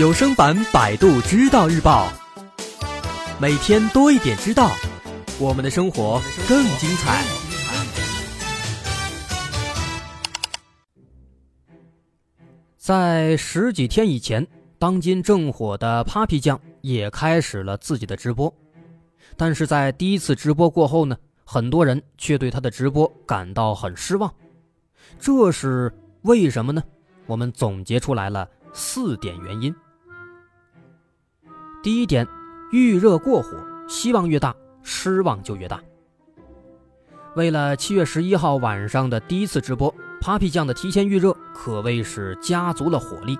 有声版《百度知道日报》，每天多一点知道，我们的生活更精彩。在十几天以前，当今正火的 Papi 酱也开始了自己的直播，但是在第一次直播过后呢，很多人却对他的直播感到很失望，这是为什么呢？我们总结出来了四点原因。第一点，预热过火，希望越大，失望就越大。为了七月十一号晚上的第一次直播，Papi 酱的提前预热可谓是加足了火力，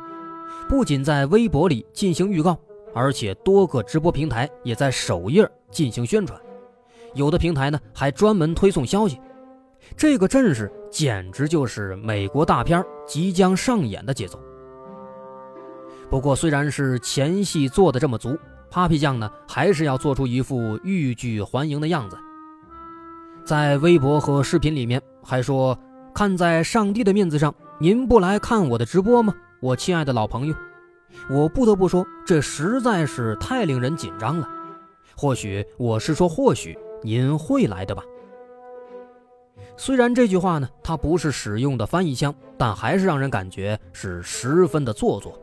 不仅在微博里进行预告，而且多个直播平台也在首页进行宣传，有的平台呢还专门推送消息。这个阵势简直就是美国大片即将上演的节奏。不过，虽然是前戏做的这么足，Papi 酱呢还是要做出一副欲拒还迎的样子。在微博和视频里面还说：“看在上帝的面子上，您不来看我的直播吗？我亲爱的老朋友，我不得不说，这实在是太令人紧张了。或许我是说，或许您会来的吧。”虽然这句话呢，它不是使用的翻译腔，但还是让人感觉是十分的做作。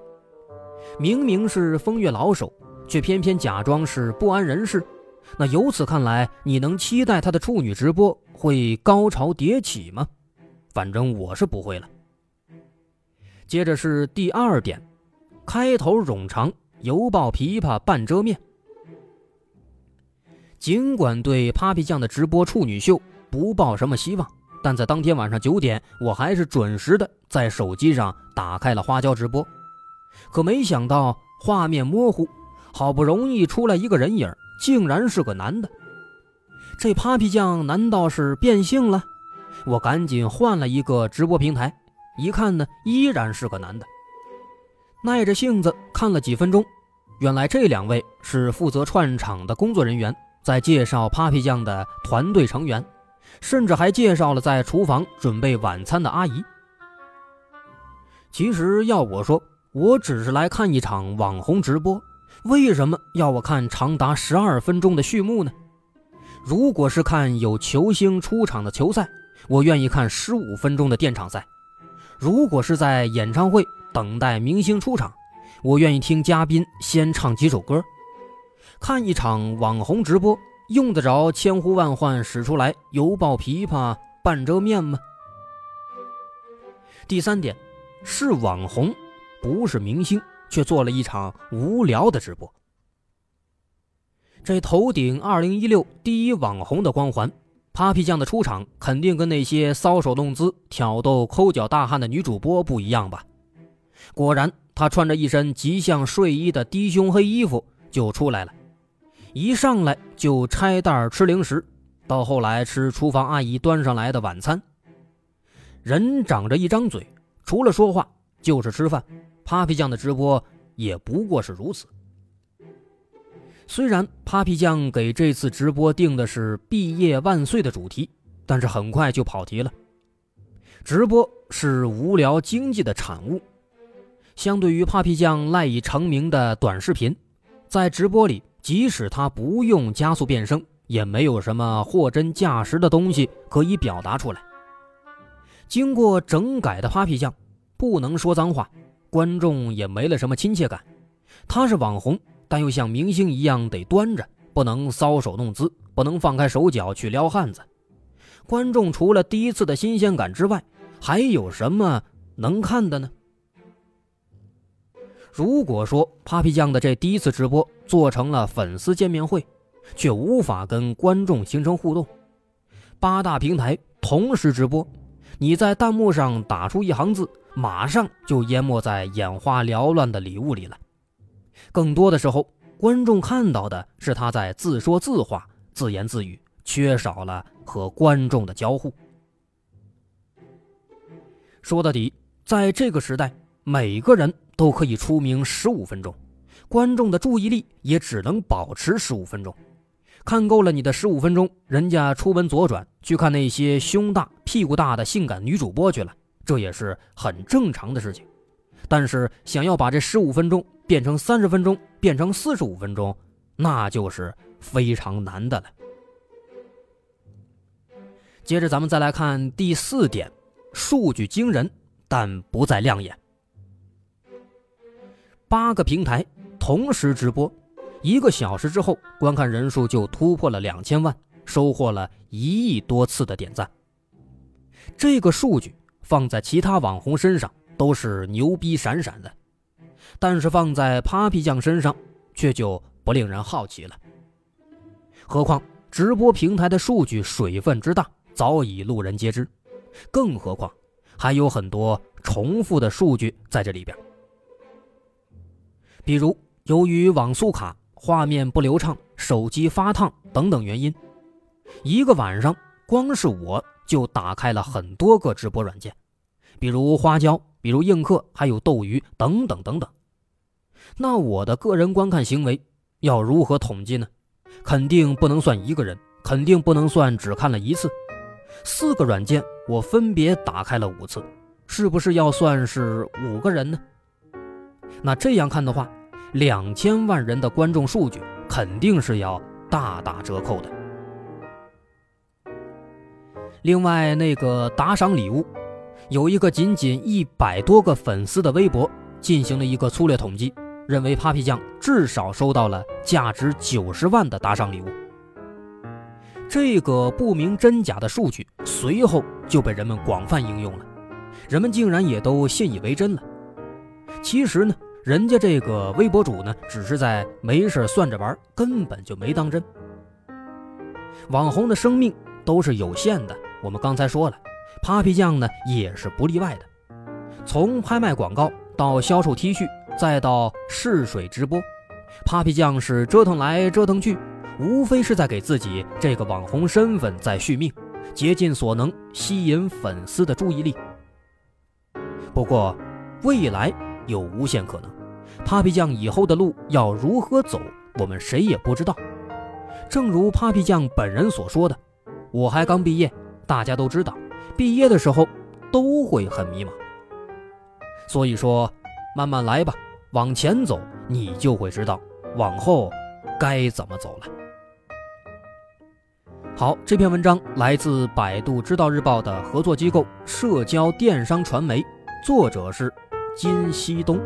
明明是风月老手，却偏偏假装是不安人士。那由此看来，你能期待他的处女直播会高潮迭起吗？反正我是不会了。接着是第二点，开头冗长，犹抱琵琶半遮面。尽管对 Papi 酱的直播处女秀。不抱什么希望，但在当天晚上九点，我还是准时的在手机上打开了花椒直播。可没想到画面模糊，好不容易出来一个人影，竟然是个男的。这 Papi 酱难道是变性了？我赶紧换了一个直播平台，一看呢，依然是个男的。耐着性子看了几分钟，原来这两位是负责串场的工作人员，在介绍 Papi 酱的团队成员。甚至还介绍了在厨房准备晚餐的阿姨。其实要我说，我只是来看一场网红直播，为什么要我看长达十二分钟的序幕呢？如果是看有球星出场的球赛，我愿意看十五分钟的电场赛；如果是在演唱会等待明星出场，我愿意听嘉宾先唱几首歌。看一场网红直播。用得着千呼万唤使出来犹抱琵琶半遮面吗？第三点，是网红，不是明星，却做了一场无聊的直播。这头顶二零一六第一网红的光环，Papi 酱的出场肯定跟那些搔首弄姿、挑逗抠脚大汉的女主播不一样吧？果然，她穿着一身极像睡衣的低胸黑衣服就出来了。一上来就拆袋吃零食，到后来吃厨房阿姨端上来的晚餐。人长着一张嘴，除了说话就是吃饭。Papi 酱的直播也不过是如此。虽然 Papi 酱给这次直播定的是“毕业万岁”的主题，但是很快就跑题了。直播是无聊经济的产物，相对于 Papi 酱赖以成名的短视频，在直播里。即使他不用加速变声，也没有什么货真价实的东西可以表达出来。经过整改的 Papi 酱，不能说脏话，观众也没了什么亲切感。他是网红，但又像明星一样得端着，不能搔首弄姿，不能放开手脚去撩汉子。观众除了第一次的新鲜感之外，还有什么能看的呢？如果说 Papi 酱的这第一次直播做成了粉丝见面会，却无法跟观众形成互动，八大平台同时直播，你在弹幕上打出一行字，马上就淹没在眼花缭乱的礼物里了。更多的时候，观众看到的是他在自说自话、自言自语，缺少了和观众的交互。说到底，在这个时代，每个人。都可以出名十五分钟，观众的注意力也只能保持十五分钟。看够了你的十五分钟，人家出门左转去看那些胸大屁股大的性感女主播去了，这也是很正常的事情。但是想要把这十五分钟变成三十分钟，变成四十五分钟，那就是非常难的了。接着咱们再来看第四点，数据惊人，但不再亮眼。八个平台同时直播，一个小时之后，观看人数就突破了两千万，收获了一亿多次的点赞。这个数据放在其他网红身上都是牛逼闪闪的，但是放在 Papi 酱身上却就不令人好奇了。何况直播平台的数据水分之大。早已路人皆知，更何况还有很多重复的数据在这里边。比如，由于网速卡、画面不流畅、手机发烫等等原因，一个晚上光是我就打开了很多个直播软件，比如花椒、比如映客，还有斗鱼等等等等。那我的个人观看行为要如何统计呢？肯定不能算一个人，肯定不能算只看了一次。四个软件我分别打开了五次，是不是要算是五个人呢？那这样看的话，两千万人的观众数据肯定是要大打折扣的。另外，那个打赏礼物，有一个仅仅一百多个粉丝的微博进行了一个粗略统计，认为 Papi 酱至少收到了价值九十万的打赏礼物。这个不明真假的数据随后就被人们广泛应用了，人们竟然也都信以为真了。其实呢，人家这个微博主呢，只是在没事算着玩，根本就没当真。网红的生命都是有限的，我们刚才说了，Papi 酱呢也是不例外的。从拍卖广告到销售 T 恤，再到试水直播，Papi 酱是折腾来折腾去。无非是在给自己这个网红身份在续命，竭尽所能吸引粉丝的注意力。不过，未来有无限可能，Papi 酱以后的路要如何走，我们谁也不知道。正如 Papi 酱本人所说的：“我还刚毕业，大家都知道，毕业的时候都会很迷茫。所以说，慢慢来吧，往前走，你就会知道往后该怎么走了。”好，这篇文章来自百度知道日报的合作机构社交电商传媒，作者是金熙东。